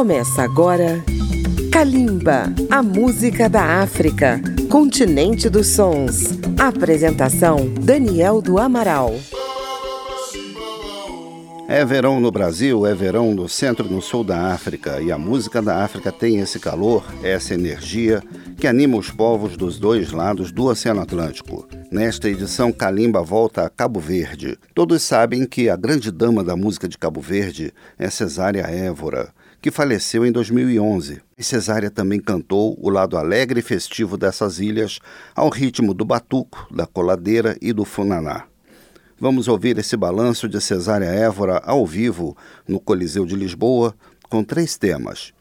Começa agora Kalimba, a música da África, continente dos sons. Apresentação Daniel do Amaral. É verão no Brasil, é verão no centro e no sul da África, e a música da África tem esse calor, essa energia que anima os povos dos dois lados do Oceano Atlântico. Nesta edição, Kalimba volta a Cabo Verde. Todos sabem que a grande dama da música de Cabo Verde é Cesária Évora, que faleceu em 2011. E Cesária também cantou o lado alegre e festivo dessas ilhas ao ritmo do batuco, da coladeira e do funaná. Vamos ouvir esse balanço de Cesária Évora ao vivo no Coliseu de Lisboa com três temas: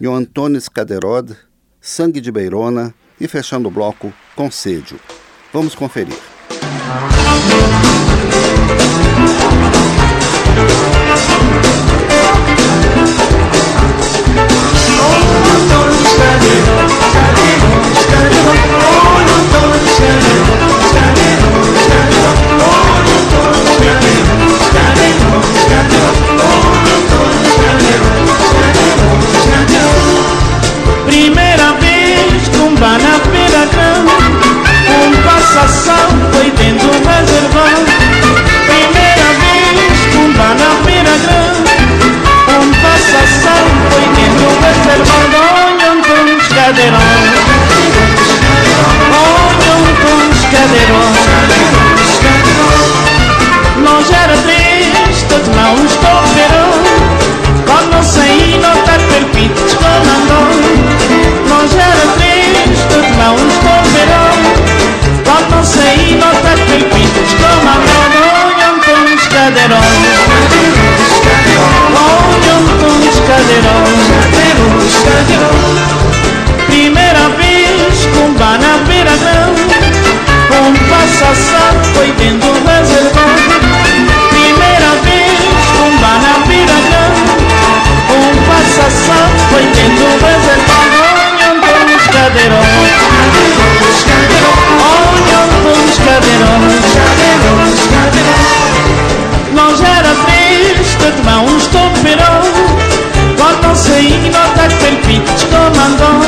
Nho Antônio Caderode, Sangue de Beirona e fechando o bloco Concêdio. Vamos conferir. Primeira I'm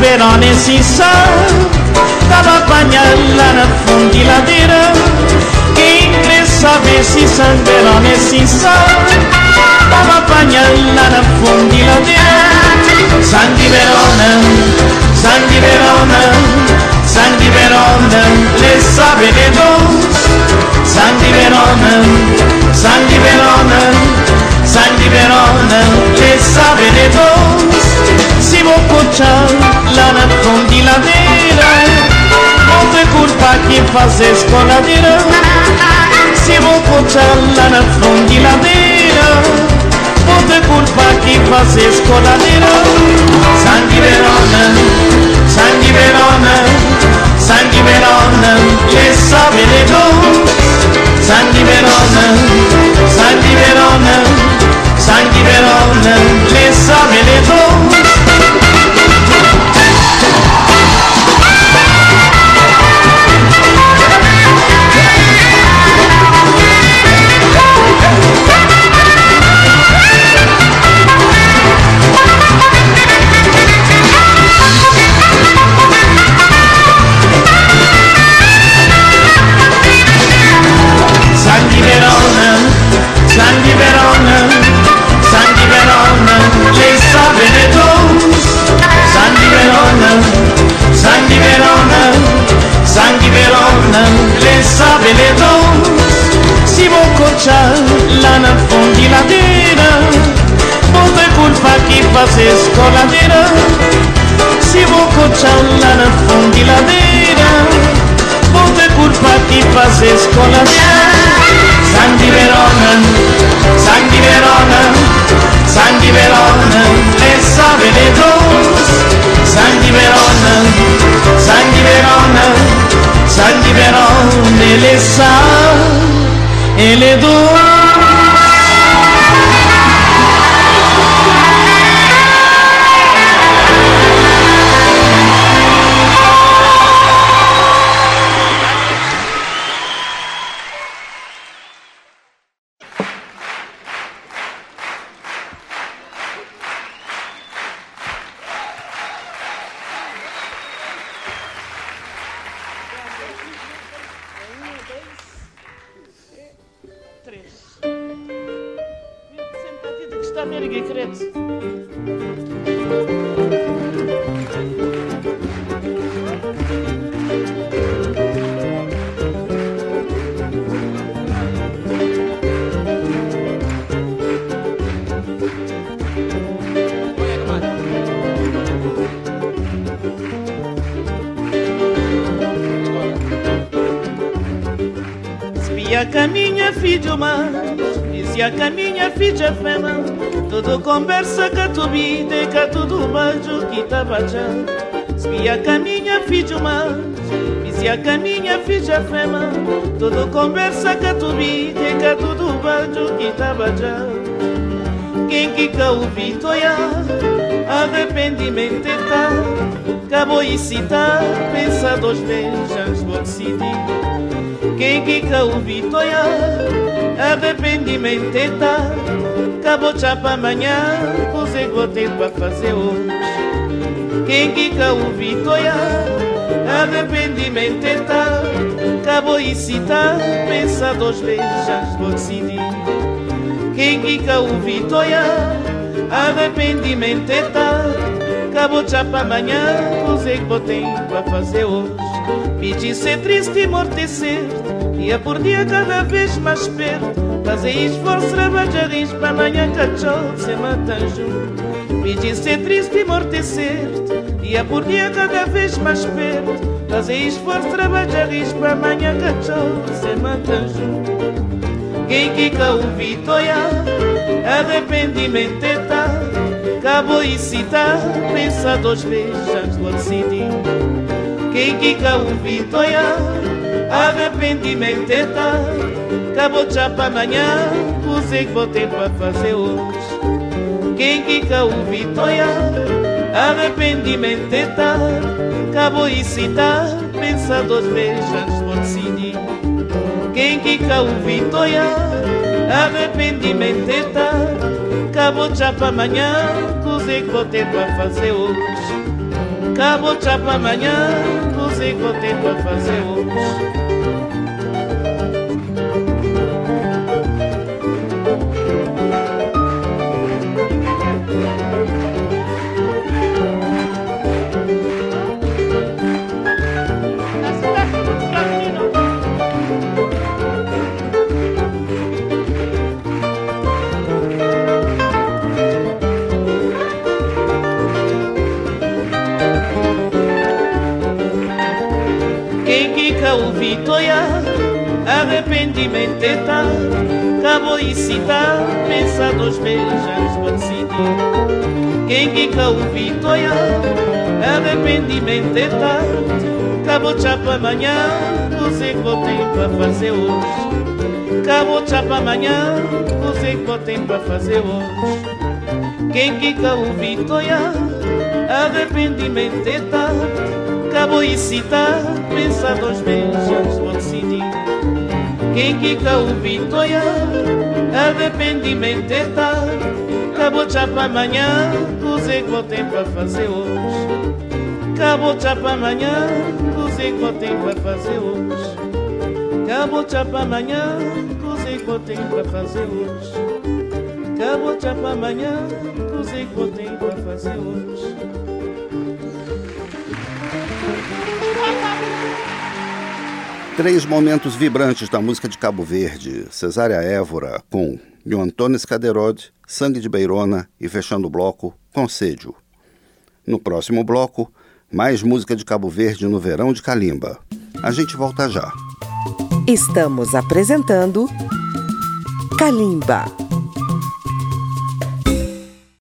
verón es dalla bagnallana fondi la fundiladera. dera, che ingressa versi San Verón es dalla bagnallana fondi la dera, San di Verona, San di Verona, San di Verona, le sa fazer escoladeira Se vou puxar lá na fundiladeira Vou ter culpa que fazer escoladeira cose scoladera Si vuoi cocciare la fondiladera Vote colpa ti fase scoladera San di Verona, San di Verona San Verona, le sabe de dos. San di Verona, San Verona San di Verona, le sa e dos. Dizia que a minha filha mais Que a minha filha fema. Tudo conversa que tu vida Que tudo beijo que tava que a minha filha mais Dizia que a minha filha fema. Tudo conversa que tu vida Que tudo beijo que tava Quem que que ouvi toia Arrependimento está Acabou e citar Pensa duas vezes vou decidir ouvi toia Arrependimento tá Acabou chapa amanhã vou ter para fazer hoje. Quem que ouvi toia Arrependimento tá Acabou e citar Pensa duas vezes vou decidir. Ouvi toia Arrependimento tá Acabou chapa amanhã Pois eu vou ter para fazer hoje. Pedir ser triste e mortecer Dia por dia cada vez mais perto. Fazer esforço, trabalhar para amanhã cachorro se mata junto. Pedir ser triste e mortecer Dia por dia cada vez mais perto. Fazer esforço, trabalhar para amanhã cachorro se mata junto. Quem que ouvi toia Arrependimento é tal E citar Pensa duas vezes antes de decidir Quem que ouvi toia arrependimento é tal. Acabou já para amanhã, você que vou ter para fazer hoje. Quem que o vitória, arrependimento é tal. Acabou e citar, pensa duas vezes antes vou decidir Quem que o vitória, arrependimento é tal Acabou já para amanhã, você que vou ter para fazer hoje Acabou já para amanhã, você que vou ter para fazer hoje era un vitória? Arrependimento está. tal Acabou de citar Pensa dois beijos pode decidir Quem fica o vitória Arrependimento está. tal Acabou de chapa amanhã Você que tem para fazer hoje Cabo de chapa amanhã Você que tem para fazer hoje Quem fica o vitória Arrependimento está. tal Acabou e citar, pensa dois beijos, vou decidir. Quem quica o vitória, arrependimento é tarde. Acabou já para amanhã, usei que tem para fazer hoje. Acabou já para amanhã, usei que tem para fazer hoje. Acabou já para amanhã, usei que tem para fazer hoje. Acabou já para amanhã, usei que tem para fazer hoje. Três momentos vibrantes da música de Cabo Verde. Cesária Évora com Nho Antônio Scaderod, Sangue de Beirona e fechando o bloco, Concêdio. No próximo bloco, mais música de Cabo Verde no verão de Calimba. A gente volta já. Estamos apresentando Calimba.